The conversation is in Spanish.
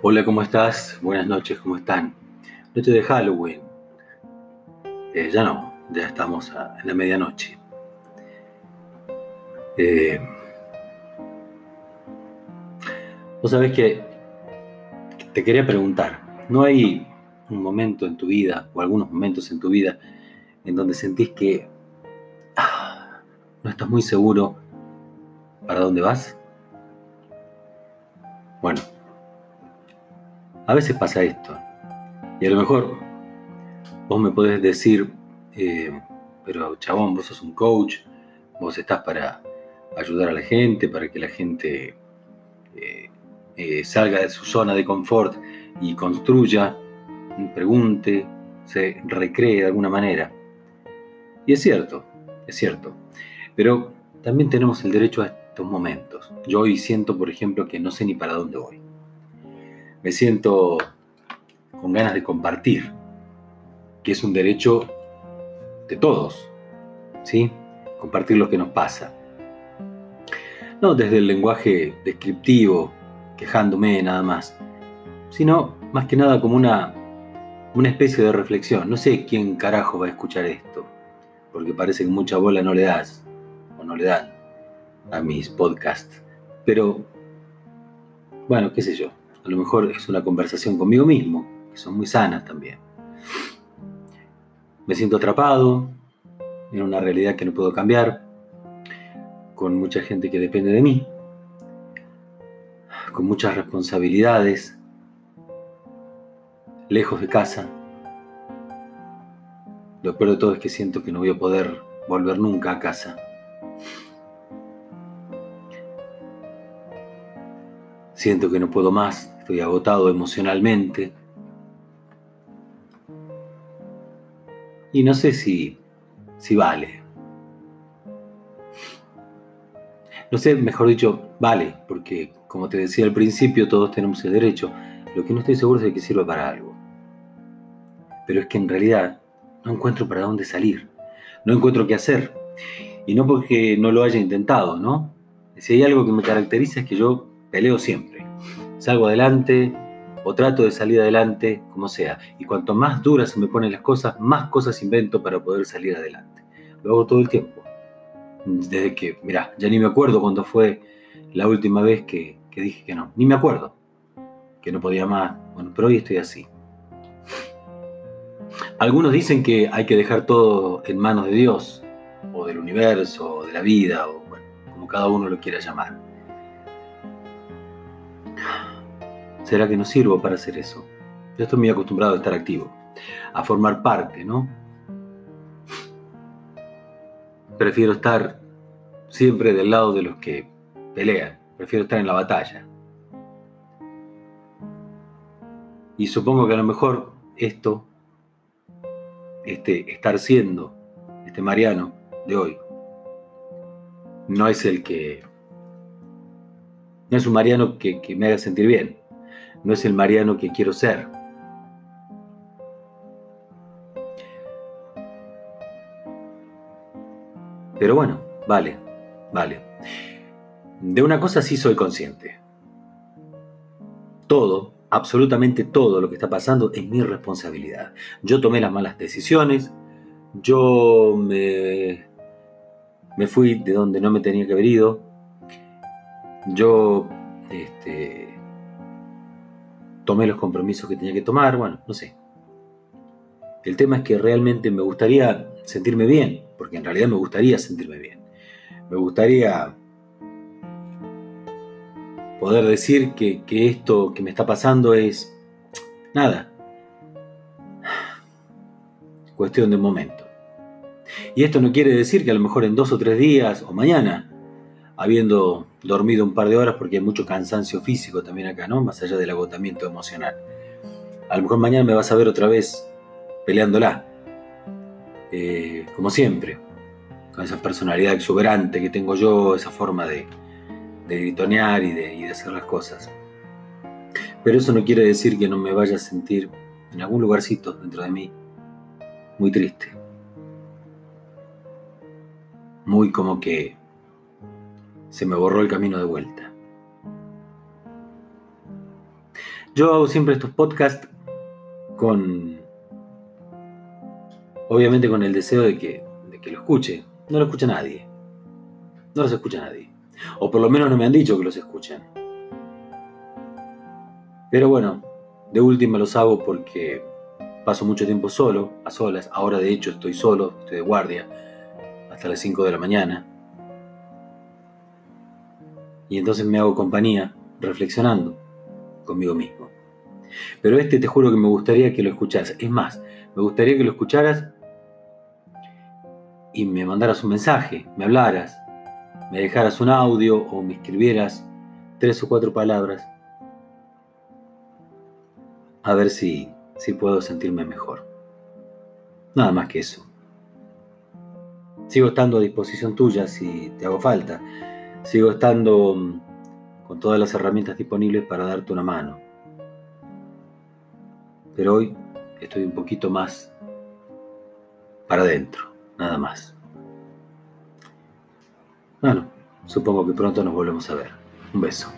Hola, ¿cómo estás? Buenas noches, ¿cómo están? Noche de Halloween. Eh, ya no, ya estamos en la medianoche. Eh, vos sabés que te quería preguntar, ¿no hay un momento en tu vida o algunos momentos en tu vida en donde sentís que ah, no estás muy seguro para dónde vas? Bueno, a veces pasa esto. Y a lo mejor vos me podés decir, eh, pero chabón, vos sos un coach, vos estás para ayudar a la gente, para que la gente eh, eh, salga de su zona de confort y construya, pregunte, se recree de alguna manera. Y es cierto, es cierto. Pero también tenemos el derecho a estos momentos. Yo hoy siento, por ejemplo, que no sé ni para dónde voy me siento con ganas de compartir, que es un derecho de todos, ¿sí? Compartir lo que nos pasa. No desde el lenguaje descriptivo, quejándome nada más, sino más que nada como una, una especie de reflexión. No sé quién carajo va a escuchar esto, porque parece que mucha bola no le das, o no le dan a mis podcasts. Pero, bueno, qué sé yo. A lo mejor es una conversación conmigo mismo, que son muy sanas también. Me siento atrapado en una realidad que no puedo cambiar, con mucha gente que depende de mí, con muchas responsabilidades, lejos de casa. Lo peor de todo es que siento que no voy a poder volver nunca a casa. Siento que no puedo más, estoy agotado emocionalmente. Y no sé si, si vale. No sé, mejor dicho, vale, porque como te decía al principio, todos tenemos el derecho. Lo que no estoy seguro es de que sirva para algo. Pero es que en realidad no encuentro para dónde salir. No encuentro qué hacer. Y no porque no lo haya intentado, ¿no? Si hay algo que me caracteriza es que yo peleo siempre salgo adelante o trato de salir adelante, como sea. Y cuanto más duras se me ponen las cosas, más cosas invento para poder salir adelante. Lo hago todo el tiempo. Desde que, mira, ya ni me acuerdo cuándo fue la última vez que, que dije que no. Ni me acuerdo. Que no podía más. Bueno, pero hoy estoy así. Algunos dicen que hay que dejar todo en manos de Dios, o del universo, o de la vida, o bueno, como cada uno lo quiera llamar. ¿Será que no sirvo para hacer eso? Yo estoy muy acostumbrado a estar activo, a formar parte, ¿no? Prefiero estar siempre del lado de los que pelean, prefiero estar en la batalla. Y supongo que a lo mejor esto, este estar siendo, este Mariano de hoy, no es el que, no es un Mariano que, que me haga sentir bien no es el Mariano que quiero ser. Pero bueno, vale, vale. De una cosa sí soy consciente. Todo, absolutamente todo lo que está pasando es mi responsabilidad. Yo tomé las malas decisiones, yo me, me fui de donde no me tenía que haber ido, yo este, tomé los compromisos que tenía que tomar, bueno, no sé. El tema es que realmente me gustaría sentirme bien, porque en realidad me gustaría sentirme bien. Me gustaría poder decir que, esto que me está pasando es nada, cuestión de un momento. Y esto no quiere decir que a lo mejor en dos o tres días o mañana habiendo dormido un par de horas porque hay mucho cansancio físico también acá, ¿no? Más allá del agotamiento emocional. A lo mejor mañana me vas a ver otra vez peleándola, eh, como siempre, con esa personalidad exuberante que tengo yo, esa forma de, gritonear y de, y de hacer las cosas. Pero eso no quiere decir que no me vaya a sentir en algún lugarcito dentro de mí muy triste. Muy como que se me borró el camino de vuelta. Yo hago siempre estos podcasts con, obviamente con el deseo de que, de que lo escuche. No lo escucha nadie. No los escucha nadie. O por lo menos no me han dicho que los escuchen. Pero bueno, de última los hago porque paso mucho tiempo solo, a solas. Ahora de hecho estoy solo, estoy de guardia hasta las 5 de la mañana. Y entonces me hago compañía reflexionando conmigo mismo. Pero este te juro que me gustaría que lo escucharas. Es más, me gustaría que lo escucharas y me mandaras un mensaje, me hablaras, me dejaras un audio o me escribieras tres o cuatro palabras a ver si, si puedo sentirme mejor. Nada más que eso. Sigo estando a disposición tuya si te hago falta. Sigo estando mm, con todas las herramientas disponibles para darte una mano. Pero hoy estoy un poquito más para adentro, nada más. Bueno, supongo que pronto nos volvemos a ver. Un beso.